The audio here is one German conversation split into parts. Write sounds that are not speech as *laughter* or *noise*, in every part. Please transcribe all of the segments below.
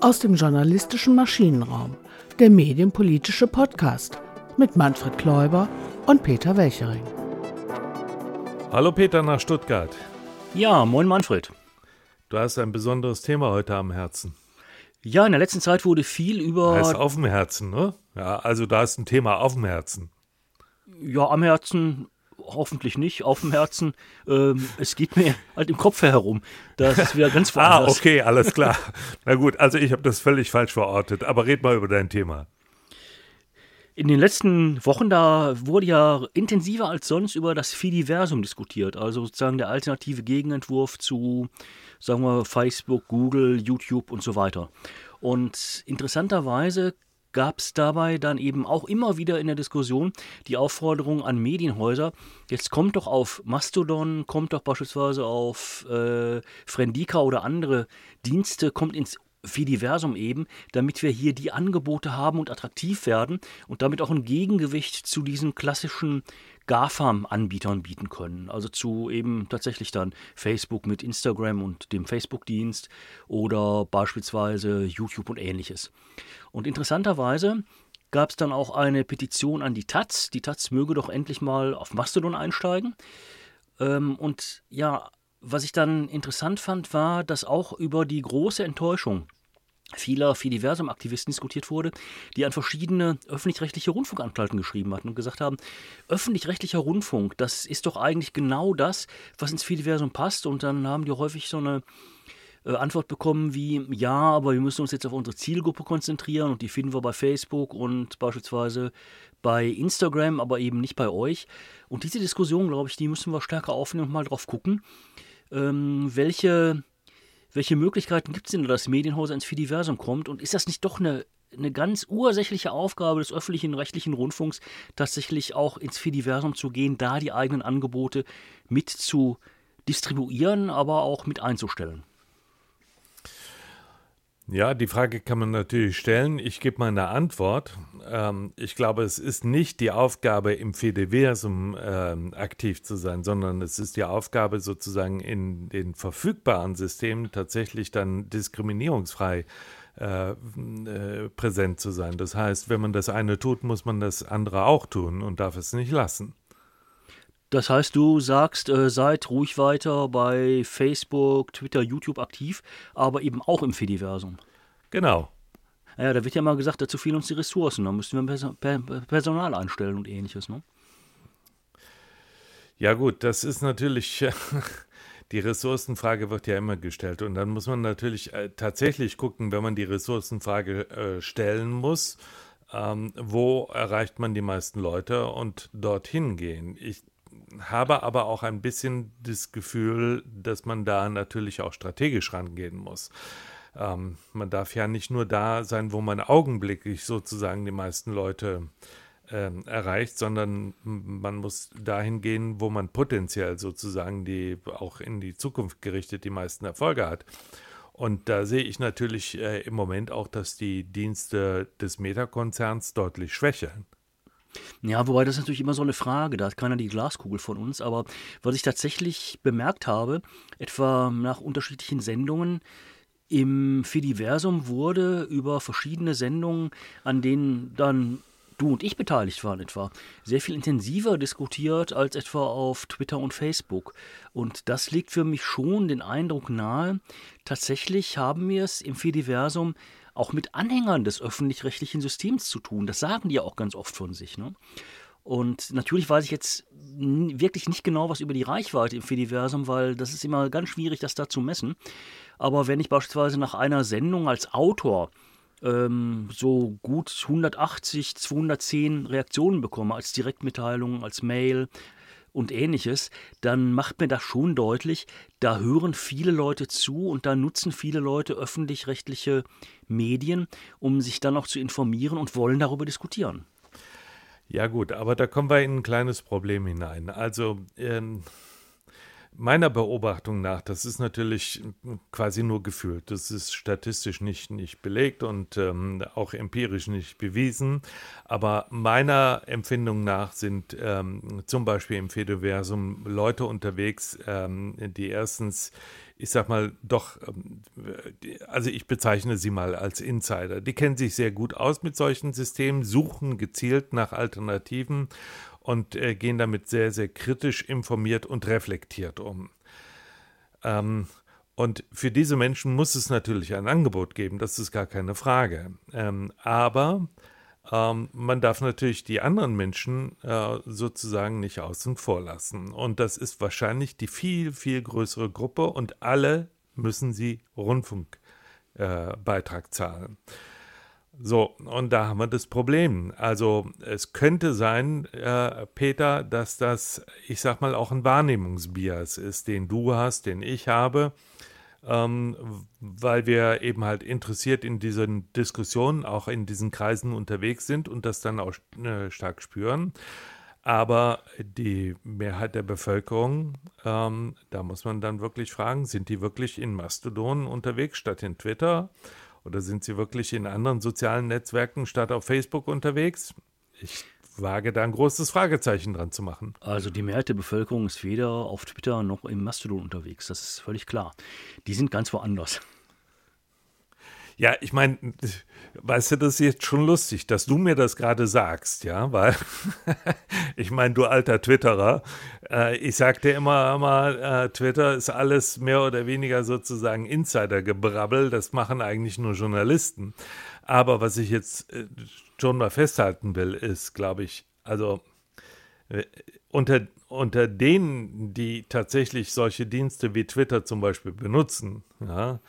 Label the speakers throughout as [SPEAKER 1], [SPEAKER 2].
[SPEAKER 1] Aus dem journalistischen Maschinenraum, der medienpolitische Podcast mit Manfred Kläuber und Peter Welchering.
[SPEAKER 2] Hallo Peter nach Stuttgart.
[SPEAKER 3] Ja, moin Manfred.
[SPEAKER 2] Du hast ein besonderes Thema heute am Herzen.
[SPEAKER 3] Ja, in der letzten Zeit wurde viel über.
[SPEAKER 2] Heißt auf dem Herzen, ne? Ja, also da ist ein Thema auf dem Herzen.
[SPEAKER 3] Ja, am Herzen hoffentlich nicht, auf dem Herzen. Ähm, es geht mir halt im Kopf herum. Das ist wieder ganz *laughs*
[SPEAKER 2] ah, ah, okay, alles klar. Na gut, also ich habe das völlig falsch verortet, aber red mal über dein Thema.
[SPEAKER 3] In den letzten Wochen, da wurde ja intensiver als sonst über das Fidiversum diskutiert, also sozusagen der alternative Gegenentwurf zu, sagen wir, Facebook, Google, YouTube und so weiter. Und interessanterweise gab es dabei dann eben auch immer wieder in der Diskussion die Aufforderung an Medienhäuser, jetzt kommt doch auf Mastodon, kommt doch beispielsweise auf äh, Frendika oder andere Dienste, kommt ins Fidiversum eben, damit wir hier die Angebote haben und attraktiv werden und damit auch ein Gegengewicht zu diesen klassischen GAFAM-Anbietern bieten können. Also zu eben tatsächlich dann Facebook mit Instagram und dem Facebook-Dienst oder beispielsweise YouTube und ähnliches. Und interessanterweise gab es dann auch eine Petition an die Taz. Die Taz möge doch endlich mal auf Mastodon einsteigen. Ähm, und ja, was ich dann interessant fand, war, dass auch über die große Enttäuschung vieler Fidiversum-Aktivisten diskutiert wurde, die an verschiedene öffentlich-rechtliche Rundfunkanstalten geschrieben hatten und gesagt haben, öffentlich-rechtlicher Rundfunk, das ist doch eigentlich genau das, was ins Fidiversum passt. Und dann haben die häufig so eine äh, Antwort bekommen wie, ja, aber wir müssen uns jetzt auf unsere Zielgruppe konzentrieren und die finden wir bei Facebook und beispielsweise bei Instagram, aber eben nicht bei euch. Und diese Diskussion, glaube ich, die müssen wir stärker aufnehmen und mal drauf gucken, ähm, welche welche Möglichkeiten gibt es denn, dass Medienhäuser ins Fidiversum kommt? Und ist das nicht doch eine, eine ganz ursächliche Aufgabe des öffentlichen rechtlichen Rundfunks, tatsächlich auch ins Fidiversum zu gehen, da die eigenen Angebote mit zu distribuieren, aber auch mit einzustellen?
[SPEAKER 2] Ja, die Frage kann man natürlich stellen. Ich gebe mal eine Antwort. Ähm, ich glaube, es ist nicht die Aufgabe, im Fediversum ähm, aktiv zu sein, sondern es ist die Aufgabe, sozusagen in den verfügbaren Systemen tatsächlich dann diskriminierungsfrei äh, äh, präsent zu sein. Das heißt, wenn man das eine tut, muss man das andere auch tun und darf es nicht lassen.
[SPEAKER 3] Das heißt, du sagst, äh, seid ruhig weiter bei Facebook, Twitter, YouTube aktiv, aber eben auch im Fediversum.
[SPEAKER 2] Genau.
[SPEAKER 3] Ja, da wird ja mal gesagt, dazu fehlen uns die Ressourcen, da müssten wir Personal einstellen und ähnliches, ne?
[SPEAKER 2] Ja gut, das ist natürlich, *laughs* die Ressourcenfrage wird ja immer gestellt und dann muss man natürlich äh, tatsächlich gucken, wenn man die Ressourcenfrage äh, stellen muss, ähm, wo erreicht man die meisten Leute und dorthin gehen. Ich habe aber auch ein bisschen das Gefühl, dass man da natürlich auch strategisch rangehen muss. Ähm, man darf ja nicht nur da sein, wo man augenblicklich sozusagen die meisten Leute ähm, erreicht, sondern man muss dahin gehen, wo man potenziell sozusagen die auch in die Zukunft gerichtet die meisten Erfolge hat. Und da sehe ich natürlich äh, im Moment auch, dass die Dienste des Meta-Konzerns deutlich schwächeln.
[SPEAKER 3] Ja, wobei das ist natürlich immer so eine Frage, da hat keiner die Glaskugel von uns, aber was ich tatsächlich bemerkt habe, etwa nach unterschiedlichen Sendungen, im Fidiversum wurde über verschiedene Sendungen, an denen dann du und ich beteiligt waren etwa, sehr viel intensiver diskutiert als etwa auf Twitter und Facebook. Und das legt für mich schon den Eindruck nahe, tatsächlich haben wir es im Fidiversum auch mit Anhängern des öffentlich-rechtlichen Systems zu tun. Das sagen die ja auch ganz oft von sich. Ne? Und natürlich weiß ich jetzt wirklich nicht genau was über die Reichweite im Fediversum, weil das ist immer ganz schwierig, das da zu messen. Aber wenn ich beispielsweise nach einer Sendung als Autor ähm, so gut 180, 210 Reaktionen bekomme, als Direktmitteilung, als Mail, und ähnliches, dann macht mir das schon deutlich, da hören viele Leute zu und da nutzen viele Leute öffentlich-rechtliche Medien, um sich dann auch zu informieren und wollen darüber diskutieren.
[SPEAKER 2] Ja gut, aber da kommen wir in ein kleines Problem hinein. Also ähm, meiner Beobachtung nach, das ist natürlich quasi nur gefühlt. Das ist statistisch nicht, nicht belegt und ähm, auch empirisch nicht bewiesen. Aber meiner Empfindung nach sind ähm, zum Beispiel im Fediversum Leute unterwegs, ähm, die erstens ich sag mal, doch, ähm, also ich bezeichne sie mal als Insider. Die kennen sich sehr gut aus mit solchen Systemen, suchen gezielt nach Alternativen und äh, gehen damit sehr, sehr kritisch informiert und reflektiert um. Ähm, und für diese Menschen muss es natürlich ein Angebot geben, das ist gar keine Frage. Ähm, aber ähm, man darf natürlich die anderen Menschen äh, sozusagen nicht außen vor lassen. Und das ist wahrscheinlich die viel, viel größere Gruppe und alle müssen sie Rundfunkbeitrag äh, zahlen. So, und da haben wir das Problem. Also es könnte sein, äh, Peter, dass das, ich sag mal, auch ein Wahrnehmungsbias ist, den du hast, den ich habe ähm, weil wir eben halt interessiert in diesen Diskussionen, auch in diesen Kreisen unterwegs sind und das dann auch äh, stark spüren. Aber die Mehrheit der Bevölkerung, ähm, da muss man dann wirklich fragen, sind die wirklich in Mastodon unterwegs statt in Twitter? Oder sind sie wirklich in anderen sozialen Netzwerken statt auf Facebook unterwegs? Ich wage da ein großes Fragezeichen dran zu machen.
[SPEAKER 3] Also die Mehrheit der Bevölkerung ist weder auf Twitter noch im Mastodon unterwegs, das ist völlig klar. Die sind ganz woanders.
[SPEAKER 2] Ja, ich meine, weißt du, das ist jetzt schon lustig, dass du mir das gerade sagst, ja, weil *laughs* ich meine, du alter Twitterer, äh, ich sagte immer, immer äh, Twitter ist alles mehr oder weniger sozusagen Insider-Gebrabbel, das machen eigentlich nur Journalisten. Aber was ich jetzt äh, schon mal festhalten will, ist, glaube ich, also äh, unter, unter denen, die tatsächlich solche Dienste wie Twitter zum Beispiel benutzen, ja,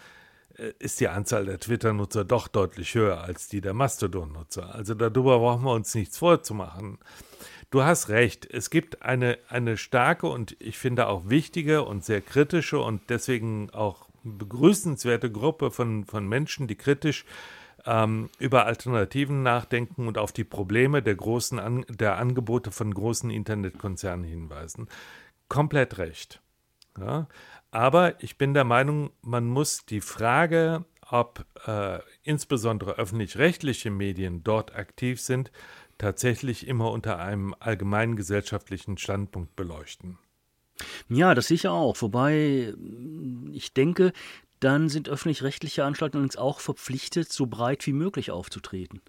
[SPEAKER 2] ist die Anzahl der Twitter-Nutzer doch deutlich höher als die der Mastodon-Nutzer. Also darüber brauchen wir uns nichts vorzumachen. Du hast recht, es gibt eine, eine starke und ich finde auch wichtige und sehr kritische und deswegen auch begrüßenswerte Gruppe von, von Menschen, die kritisch ähm, über Alternativen nachdenken und auf die Probleme der großen An der Angebote von großen Internetkonzernen hinweisen. Komplett recht. Ja? Aber ich bin der Meinung, man muss die Frage, ob äh, insbesondere öffentlich-rechtliche Medien dort aktiv sind, tatsächlich immer unter einem allgemeinen gesellschaftlichen Standpunkt beleuchten.
[SPEAKER 3] Ja, das sicher auch. Wobei ich denke, dann sind öffentlich-rechtliche Anstalten uns auch verpflichtet, so breit wie möglich aufzutreten.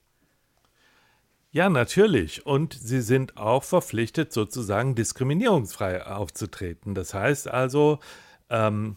[SPEAKER 2] Ja, natürlich. Und sie sind auch verpflichtet, sozusagen diskriminierungsfrei aufzutreten. Das heißt also, ähm,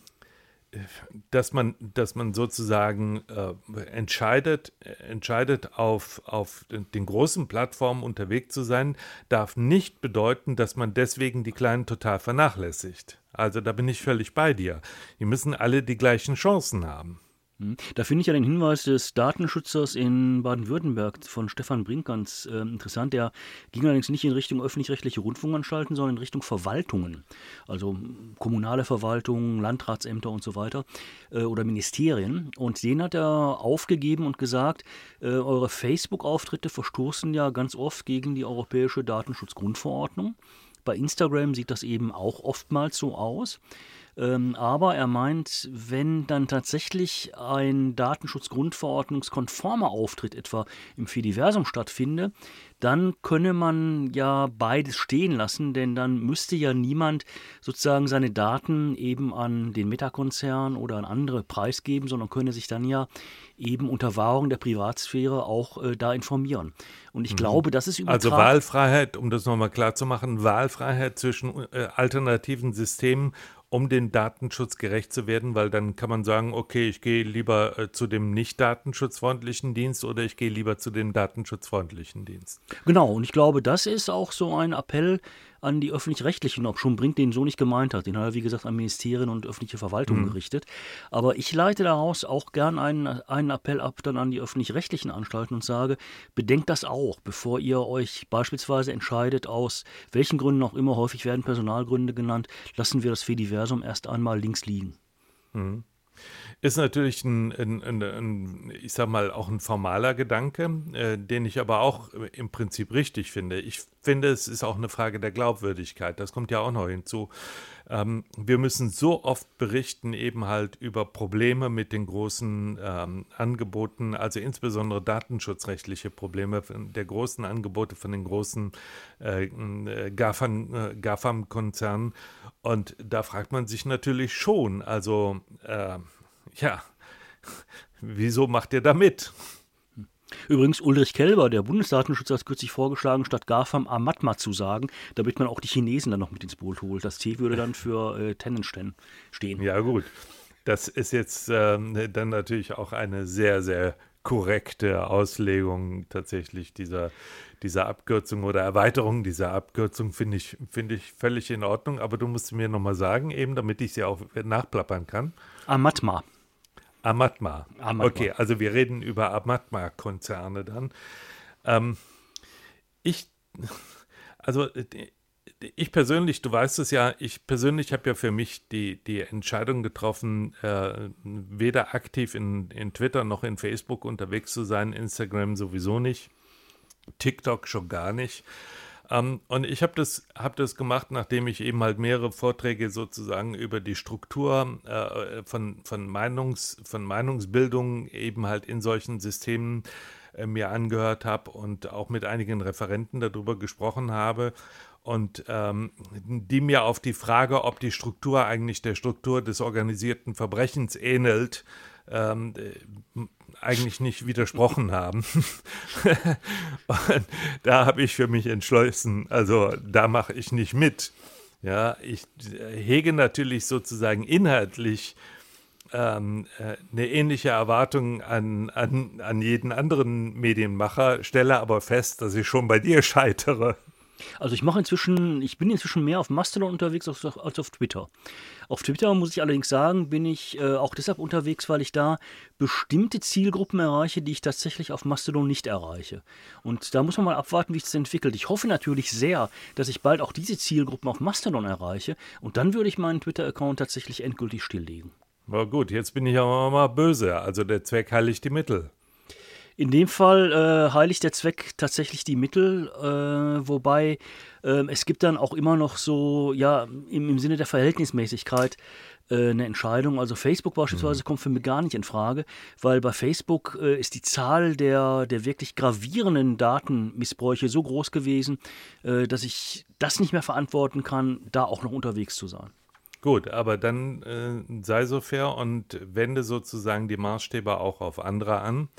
[SPEAKER 2] dass man, dass man sozusagen äh, entscheidet, entscheidet auf, auf den großen Plattformen unterwegs zu sein, darf nicht bedeuten, dass man deswegen die Kleinen total vernachlässigt. Also da bin ich völlig bei dir. Die müssen alle die gleichen Chancen haben.
[SPEAKER 3] Hm. Da finde ich ja den Hinweis des Datenschützers in Baden-Württemberg von Stefan Brink ganz äh, interessant. Der ging allerdings nicht in Richtung öffentlich-rechtliche Rundfunkanstalten, sondern in Richtung Verwaltungen. Also kommunale Verwaltungen, Landratsämter und so weiter äh, oder Ministerien. Und den hat er aufgegeben und gesagt, äh, eure Facebook-Auftritte verstoßen ja ganz oft gegen die Europäische Datenschutzgrundverordnung. Bei Instagram sieht das eben auch oftmals so aus. Ähm, aber er meint, wenn dann tatsächlich ein Datenschutzgrundverordnungskonformer Auftritt etwa im Fediversum stattfinde, dann könne man ja beides stehen lassen, denn dann müsste ja niemand sozusagen seine Daten eben an den Meta-Konzern oder an andere preisgeben, sondern könne sich dann ja eben unter Wahrung der Privatsphäre auch äh, da informieren. Und ich mhm. glaube, das ist
[SPEAKER 2] übertragen. Also Wahlfreiheit, um das nochmal klar zu machen, Wahlfreiheit zwischen äh, alternativen Systemen um den Datenschutz gerecht zu werden, weil dann kann man sagen, okay, ich gehe lieber äh, zu dem nicht datenschutzfreundlichen Dienst oder ich gehe lieber zu dem datenschutzfreundlichen Dienst.
[SPEAKER 3] Genau, und ich glaube, das ist auch so ein Appell an die öffentlich-rechtlichen, ob schon Brink den so nicht gemeint hat. Den hat er, wie gesagt, an Ministerien und öffentliche Verwaltung mhm. gerichtet. Aber ich leite daraus auch gern einen, einen Appell ab dann an die öffentlich-rechtlichen Anstalten und sage, bedenkt das auch, bevor ihr euch beispielsweise entscheidet, aus welchen Gründen auch immer, häufig werden Personalgründe genannt, lassen wir das Fediversum erst einmal links liegen.
[SPEAKER 2] Mhm. Ist natürlich ein, ein, ein, ein, ich sag mal, auch ein formaler Gedanke, äh, den ich aber auch im Prinzip richtig finde. Ich finde, es ist auch eine Frage der Glaubwürdigkeit. Das kommt ja auch noch hinzu. ähm, wir müssen so oft berichten, eben halt über Probleme mit den großen ähm, Angeboten, also insbesondere datenschutzrechtliche Probleme der großen Angebote von den großen äh, äh GAFAM-Konzernen. Und da fragt man sich natürlich schon, also äh, ja, wieso macht ihr da mit?
[SPEAKER 3] Übrigens, Ulrich Kelber, der Bundesdatenschützer, hat kürzlich vorgeschlagen, statt GAFAM Amatma zu sagen, damit man auch die Chinesen dann noch mit ins Boot holt. Das T würde dann für äh, Tennen stehen.
[SPEAKER 2] Ja, gut. Das ist jetzt ähm, dann natürlich auch eine sehr, sehr korrekte Auslegung tatsächlich dieser, dieser Abkürzung oder Erweiterung dieser Abkürzung, finde ich, find ich völlig in Ordnung. Aber du musst mir nochmal sagen, eben, damit ich sie auch nachplappern kann.
[SPEAKER 3] Amatma.
[SPEAKER 2] Amatma. Amatma. Okay, also wir reden über Amatma-Konzerne dann. Ähm, ich, also ich persönlich, du weißt es ja, ich persönlich habe ja für mich die, die Entscheidung getroffen, äh, weder aktiv in, in Twitter noch in Facebook unterwegs zu sein, Instagram sowieso nicht, TikTok schon gar nicht. Ähm, und ich habe das, hab das gemacht, nachdem ich eben halt mehrere Vorträge sozusagen über die Struktur äh, von, von, Meinungs, von Meinungsbildung eben halt in solchen Systemen äh, mir angehört habe und auch mit einigen Referenten darüber gesprochen habe und ähm, die mir auf die Frage, ob die Struktur eigentlich der Struktur des organisierten Verbrechens ähnelt, ähm, eigentlich nicht widersprochen *laughs* haben. *laughs* und da habe ich für mich entschlossen, also da mache ich nicht mit. Ja, ich hege natürlich sozusagen inhaltlich ähm, äh, eine ähnliche Erwartung an, an, an jeden anderen Medienmacher, stelle aber fest, dass ich schon bei dir *laughs* scheitere.
[SPEAKER 3] Also ich mache inzwischen, ich bin inzwischen mehr auf Mastodon unterwegs als auf, als auf Twitter. Auf Twitter muss ich allerdings sagen, bin ich äh, auch deshalb unterwegs, weil ich da bestimmte Zielgruppen erreiche, die ich tatsächlich auf Mastodon nicht erreiche. Und da muss man mal abwarten, wie sich das entwickelt. Ich hoffe natürlich sehr, dass ich bald auch diese Zielgruppen auf Mastodon erreiche und dann würde ich meinen Twitter-Account tatsächlich endgültig stilllegen.
[SPEAKER 2] Na gut, jetzt bin ich aber mal böse. Also der Zweck heiligt die Mittel.
[SPEAKER 3] In dem Fall äh, heiligt der Zweck tatsächlich die Mittel, äh, wobei äh, es gibt dann auch immer noch so, ja, im, im Sinne der Verhältnismäßigkeit äh, eine Entscheidung. Also Facebook beispielsweise mhm. kommt für mich gar nicht in Frage, weil bei Facebook äh, ist die Zahl der, der wirklich gravierenden Datenmissbräuche so groß gewesen, äh, dass ich das nicht mehr verantworten kann, da auch noch unterwegs zu sein.
[SPEAKER 2] Gut, aber dann sei so fair und wende sozusagen die Maßstäbe auch auf andere an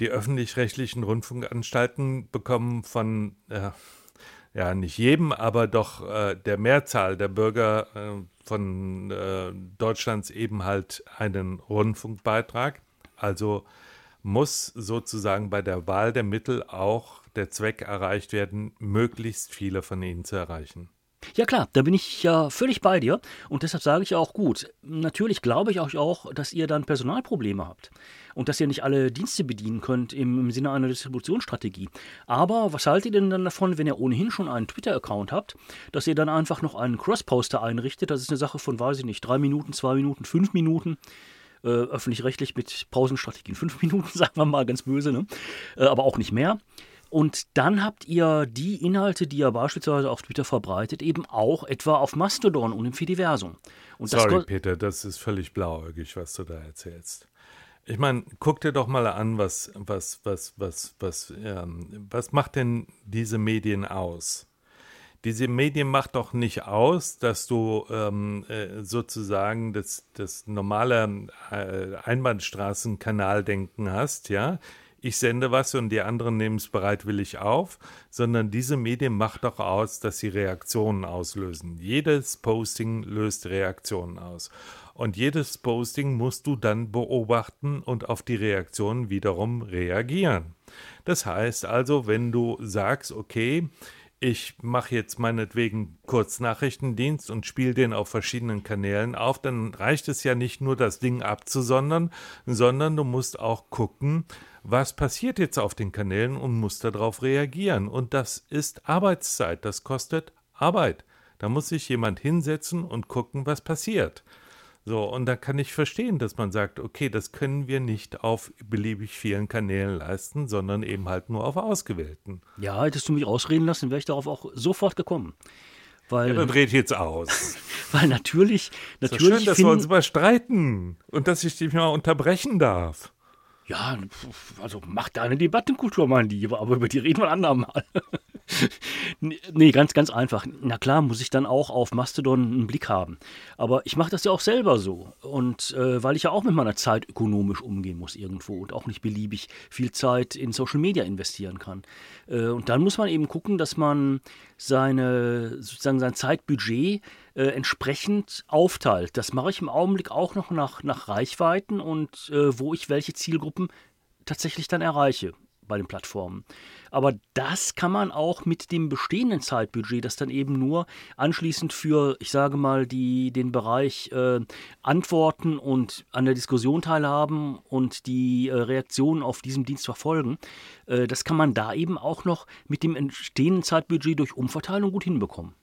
[SPEAKER 2] die öffentlich-rechtlichen Rundfunkanstalten bekommen von, äh, ja, nicht jedem, aber doch äh, der Mehrzahl der Bürger äh, von äh, Deutschlands eben halt einen Rundfunkbeitrag. Also muss sozusagen bei der Wahl der Mittel auch der Zweck erreicht werden, möglichst viele von ihnen zu erreichen.
[SPEAKER 3] Ja klar, da bin ich ja völlig bei dir und deshalb sage ich auch gut. Natürlich glaube ich euch auch, dass ihr dann Personalprobleme habt und dass ihr nicht alle Dienste bedienen könnt im, Sinne einer Distributionsstrategie. Aber was haltet ihr denn dann davon, wenn ihr ohnehin schon einen Twitter-Account habt, dass ihr dann einfach noch einen Cross-Poster einrichtet? Das ist eine Sache von, weiß ich nicht, drei Minuten, zwei Minuten, fünf Minuten. Äh, öffentlich-rechtlich mit Pausenstrategien fünf *laughs* Minuten, sagen wir mal ganz böse, ne? Äh, aber auch nicht mehr. Und dann habt ihr die Inhalte, die ihr beispielsweise auf Twitter verbreitet, eben auch etwa auf Mastodon und im Fediversum. Und
[SPEAKER 2] Sorry, Peter, das ist völlig blauäugig, was du da erzählst. Ich meine, guck dir doch mal an, was, was, was, was, was, ähm, was macht denn diese Medien aus? Diese Medien macht doch nicht aus, dass du ähm, äh, sozusagen das, das normale äh, Einbahnstraßenkanaldenken hast, ja ich sende was und die anderen nehmen es bereitwillig auf, sondern diese Medien macht doch aus, dass sie Reaktionen auslösen. Jedes Posting löst Reaktionen aus. Und jedes Posting musst du dann beobachten und auf die Reaktionen wiederum reagieren. Das heißt also, wenn du sagst, okay, ich mache jetzt meinetwegen Kurznachrichtendienst und spiele den auf verschiedenen Kanälen auf, dann reicht es ja nicht nur, das Ding abzusondern, sondern du musst auch gucken, was passiert jetzt auf den Kanälen und muss darauf reagieren. Und das ist Arbeitszeit, das kostet Arbeit. Da muss sich jemand hinsetzen und gucken, was passiert. So, und da kann ich verstehen, dass man sagt, okay, das können wir nicht auf beliebig vielen Kanälen leisten, sondern eben halt nur auf ausgewählten.
[SPEAKER 3] Ja, hättest du mich ausreden lassen, wäre ich darauf auch sofort gekommen. Weil,
[SPEAKER 2] ja, dann dreht jetzt aus. *laughs*
[SPEAKER 3] weil natürlich, natürlich
[SPEAKER 2] schön, dass
[SPEAKER 3] finden,
[SPEAKER 2] wir uns überstreiten und dass ich dich mal unterbrechen darf.
[SPEAKER 3] Ja, also mach deine Debattenkultur, mein Lieber, aber über die reden wir ein andermal. *laughs* *laughs* nee, ganz, ganz einfach. Na klar, muss ich dann auch auf Mastodon einen Blick haben. Aber ich mache das ja auch selber so. Und äh, weil ich ja auch mit meiner Zeit ökonomisch umgehen muss irgendwo und auch nicht beliebig viel Zeit in Social Media investieren kann. Äh, und dann muss man eben gucken, dass man seine, sozusagen sein Zeitbudget äh, entsprechend aufteilt. Das mache ich im Augenblick auch noch nach, nach Reichweiten und äh, wo ich welche Zielgruppen tatsächlich dann erreiche bei den Plattformen. Aber das kann man auch mit dem bestehenden Zeitbudget, das dann eben nur anschließend für, ich sage mal, die, den Bereich äh, Antworten und an der Diskussion teilhaben und die äh, Reaktionen auf diesem Dienst verfolgen, äh, das kann man da eben auch noch mit dem entstehenden Zeitbudget durch Umverteilung gut hinbekommen.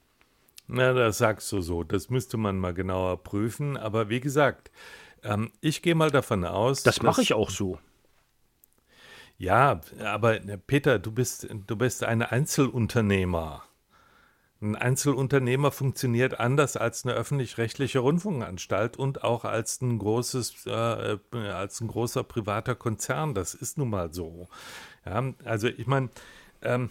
[SPEAKER 2] Na, das sagst du so. Das müsste man mal genauer prüfen. Aber wie gesagt, ähm, ich gehe mal davon aus.
[SPEAKER 3] Das mache ich auch so.
[SPEAKER 2] Ja, aber äh, Peter, du bist, du bist ein Einzelunternehmer. Ein Einzelunternehmer funktioniert anders als eine öffentlich-rechtliche Rundfunkanstalt und auch als ein großes, äh, als ein großer privater Konzern. Das ist nun mal so. Ja, also ich meine, ähm,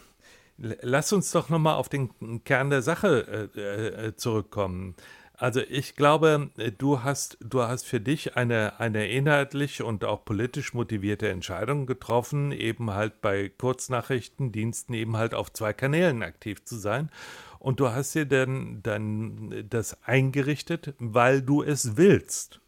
[SPEAKER 2] lass uns doch noch mal auf den Kern der Sache äh, äh, zurückkommen. Also ich glaube, du hast, du hast für dich eine, eine inhaltlich und auch politisch motivierte Entscheidung getroffen, eben halt bei Kurznachrichtendiensten eben halt auf zwei Kanälen aktiv zu sein. Und du hast dir dann, dann das eingerichtet, weil du es willst.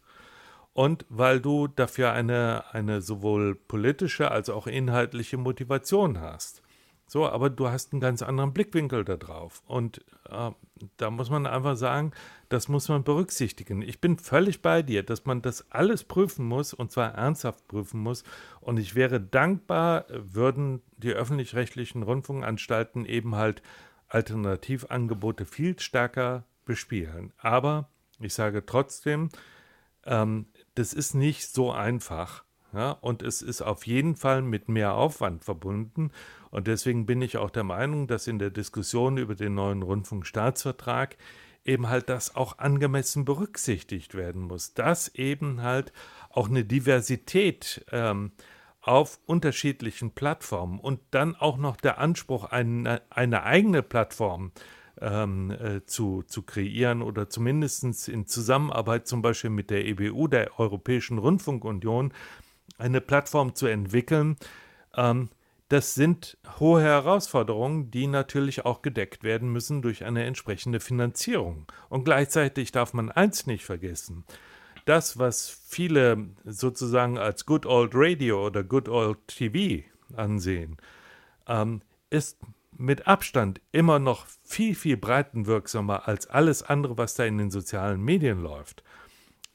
[SPEAKER 2] Und weil du dafür eine, eine sowohl politische als auch inhaltliche Motivation hast. So, aber du hast einen ganz anderen Blickwinkel da drauf. Und äh, da muss man einfach sagen, das muss man berücksichtigen. Ich bin völlig bei dir, dass man das alles prüfen muss und zwar ernsthaft prüfen muss. Und ich wäre dankbar, würden die öffentlich-rechtlichen Rundfunkanstalten eben halt Alternativangebote viel stärker bespielen. Aber ich sage trotzdem, ähm, das ist nicht so einfach. Ja, und es ist auf jeden Fall mit mehr Aufwand verbunden. Und deswegen bin ich auch der Meinung, dass in der Diskussion über den neuen Rundfunkstaatsvertrag eben halt das auch angemessen berücksichtigt werden muss. Dass eben halt auch eine Diversität ähm, auf unterschiedlichen Plattformen und dann auch noch der Anspruch, eine, eine eigene Plattform ähm, äh, zu, zu kreieren oder zumindest in Zusammenarbeit zum Beispiel mit der EBU, der Europäischen Rundfunkunion, eine Plattform zu entwickeln. Ähm, das sind hohe Herausforderungen, die natürlich auch gedeckt werden müssen durch eine entsprechende Finanzierung. Und gleichzeitig darf man eins nicht vergessen. Das, was viele sozusagen als Good Old Radio oder Good Old TV ansehen, ähm, ist mit Abstand immer noch viel, viel breitenwirksamer als alles andere, was da in den sozialen Medien läuft.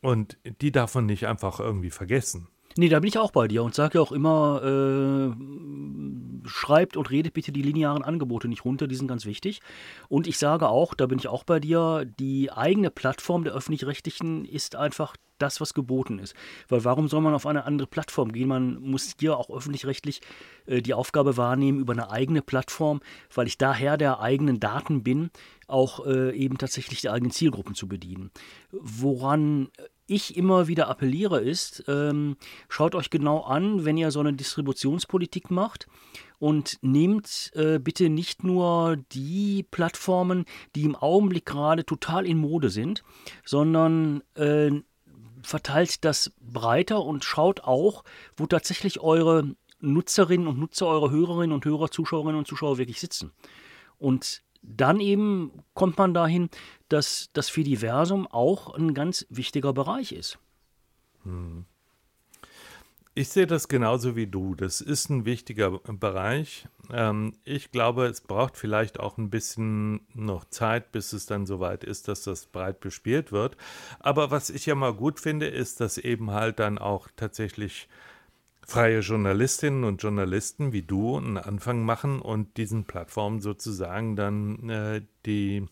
[SPEAKER 2] Und die darf man nicht einfach irgendwie vergessen.
[SPEAKER 3] Nee, da bin ich auch bei dir und sage ja auch immer, äh, schreibt und redet bitte die linearen Angebote nicht runter, die sind ganz wichtig. Und ich sage auch, da bin ich auch bei dir, die eigene Plattform der öffentlich-rechtlichen ist einfach das, was geboten ist. Weil warum soll man auf eine andere Plattform gehen? Man muss hier auch öffentlich-rechtlich äh, die Aufgabe wahrnehmen über eine eigene Plattform, weil ich daher der eigenen Daten bin, auch äh, eben tatsächlich die eigenen Zielgruppen zu bedienen. Woran ich immer wieder appelliere ist, ähm, schaut euch genau an, wenn ihr so eine Distributionspolitik macht und nehmt äh, bitte nicht nur die Plattformen, die im Augenblick gerade total in Mode sind, sondern äh, verteilt das breiter und schaut auch, wo tatsächlich eure Nutzerinnen und Nutzer, eure Hörerinnen und Hörer, Zuschauerinnen und Zuschauer wirklich sitzen. Und dann eben kommt man dahin, dass das Fediversum auch ein ganz wichtiger Bereich ist.
[SPEAKER 2] Ich sehe das genauso wie du. Das ist ein wichtiger Bereich. Ähm, ich glaube, es braucht vielleicht auch ein bisschen noch Zeit, bis es dann soweit ist, dass das breit bespielt wird. Aber was ich ja mal gut finde, ist, dass eben halt dann auch tatsächlich freie Journalistinnen und Journalisten wie du einen Anfang machen und diesen Plattformen sozusagen dann äh, die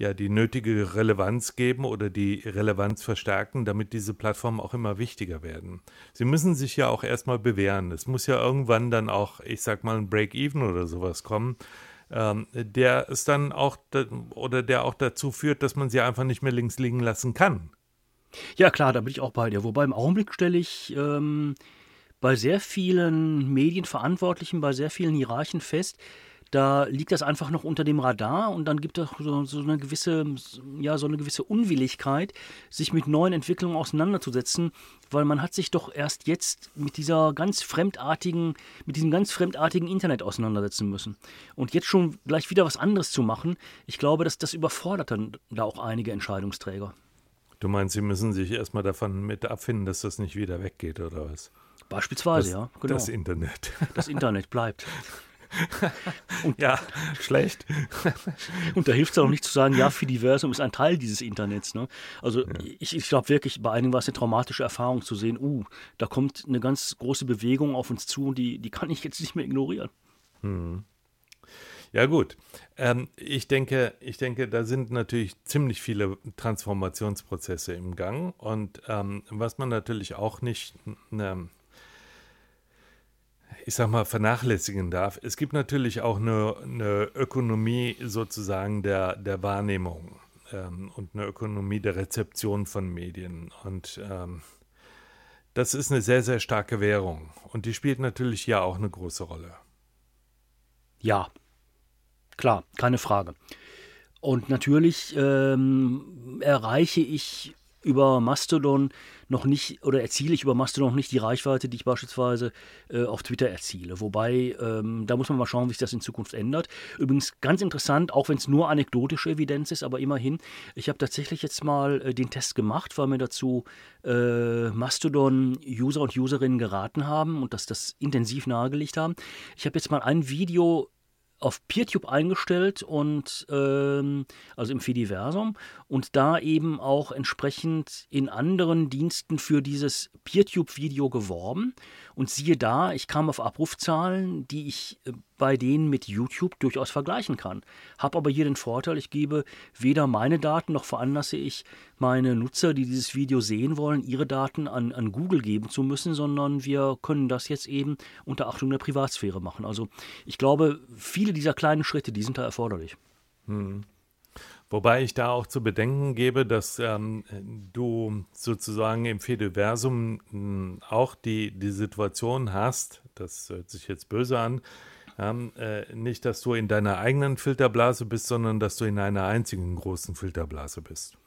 [SPEAKER 2] ja die nötige Relevanz geben oder die Relevanz verstärken, damit diese Plattformen auch immer wichtiger werden. Sie müssen sich ja auch erstmal bewähren. Es muss ja irgendwann dann auch, ich sag mal, ein Break-Even oder sowas kommen, ähm, der es dann auch oder der auch dazu führt, dass man sie einfach nicht mehr links liegen lassen kann.
[SPEAKER 3] Ja, klar, da bin ich auch bei dir. Wobei im Augenblick stelle ich ähm, bei sehr vielen Medienverantwortlichen, bei sehr vielen Hierarchen fest, da liegt das einfach noch unter dem Radar und dann gibt es so, so, eine gewisse, ja, so eine gewisse Unwilligkeit, sich mit neuen Entwicklungen auseinanderzusetzen, weil man hat sich doch erst jetzt mit dieser ganz fremdartigen, mit diesem ganz fremdartigen Internet auseinandersetzen müssen. Und jetzt schon gleich wieder was anderes zu machen, ich glaube, dass das überfordert dann da auch einige Entscheidungsträger.
[SPEAKER 2] Du meinst, sie müssen sich erstmal davon mit abfinden, dass das nicht wieder weggeht, oder was?
[SPEAKER 3] Beispielsweise,
[SPEAKER 2] das,
[SPEAKER 3] ja.
[SPEAKER 2] Genau. Das Internet.
[SPEAKER 3] Das Internet bleibt. *laughs*
[SPEAKER 2] Und, ja, schlecht.
[SPEAKER 3] und da hilft es auch nicht zu sagen, ja, Fidiversum ist ein Teil dieses Internets. Ne? Also ja. ich, ich glaube wirklich, bei einigen war es eine traumatische Erfahrung zu sehen, uh, da kommt eine ganz große Bewegung auf uns zu und die, die kann ich jetzt nicht mehr ignorieren.
[SPEAKER 2] Hm. Ja gut, ähm, ich denke, ich denke, da sind natürlich ziemlich viele Transformationsprozesse im Gang und ähm, was man natürlich auch nicht ne, ich sag mal, vernachlässigen darf. Es gibt natürlich auch eine, eine Ökonomie sozusagen der, der Wahrnehmung ähm, und eine Ökonomie der Rezeption von Medien. Und ähm, das ist eine sehr, sehr starke Währung. Und die spielt natürlich ja auch eine große Rolle.
[SPEAKER 3] Ja, klar, keine Frage. Und natürlich ähm, erreiche ich über Mastodon noch nicht oder erziele ich über Mastodon noch nicht die Reichweite, die ich beispielsweise äh, auf Twitter erziele. Wobei, ähm, da muss man mal schauen, wie sich das in Zukunft ändert. Übrigens ganz interessant, auch wenn es nur anekdotische Evidenz ist, aber immerhin, ich habe tatsächlich jetzt mal äh, den Test gemacht, weil mir dazu äh, Mastodon-User und Userinnen geraten haben und dass das intensiv nahegelegt haben. Ich habe jetzt mal ein Video auf PeerTube eingestellt und ähm, also im Fediversum und da eben auch entsprechend in anderen Diensten für dieses PeerTube-Video geworben. Und siehe da, ich kam auf Abrufzahlen, die ich äh, bei denen mit YouTube durchaus vergleichen kann. Habe aber hier den Vorteil, ich gebe weder meine Daten noch veranlasse ich meine Nutzer, die dieses Video sehen wollen, ihre Daten an, an Google geben zu müssen, sondern wir können das jetzt eben unter Achtung der Privatsphäre machen. Also ich glaube, viele dieser kleinen Schritte, die sind da erforderlich.
[SPEAKER 2] Hm. Wobei ich da auch zu bedenken gebe, dass ähm, du sozusagen im Fediversum hm, auch die, die Situation hast, das hört sich jetzt böse an, ja, äh, nicht, dass du in deiner eigenen Filterblase bist, sondern dass du in einer einzigen großen Filterblase bist.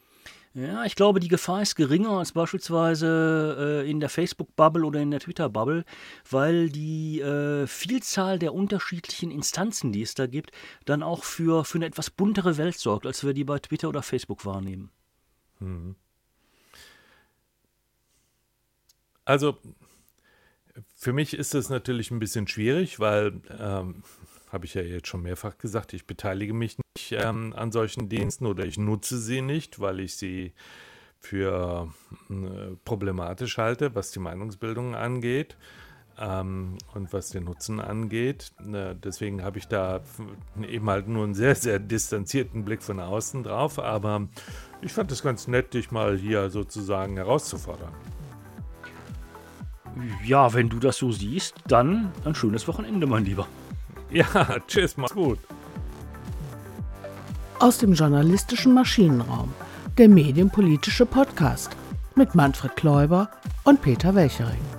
[SPEAKER 3] Ja, ich glaube, die Gefahr ist geringer als beispielsweise äh, in der Facebook-Bubble oder in der Twitter-Bubble, weil die äh, Vielzahl der unterschiedlichen Instanzen, die es da gibt, dann auch für, für eine etwas buntere Welt sorgt, als wir die bei Twitter oder Facebook wahrnehmen. Hm.
[SPEAKER 2] Also für mich ist es natürlich ein bisschen schwierig, weil, ähm, habe ich ja jetzt schon mehrfach gesagt, ich beteilige mich nicht ähm, an solchen Diensten oder ich nutze sie nicht, weil ich sie für äh, problematisch halte, was die Meinungsbildung angeht ähm, und was den Nutzen angeht. Äh, deswegen habe ich da eben halt nur einen sehr, sehr distanzierten Blick von außen drauf, aber ich fand es ganz nett, dich mal hier sozusagen herauszufordern.
[SPEAKER 3] Ja, wenn du das so siehst, dann ein schönes Wochenende, mein Lieber.
[SPEAKER 2] Ja, *laughs* tschüss, mach's gut.
[SPEAKER 1] Aus dem journalistischen Maschinenraum, der medienpolitische Podcast mit Manfred Kläuber und Peter Welchering.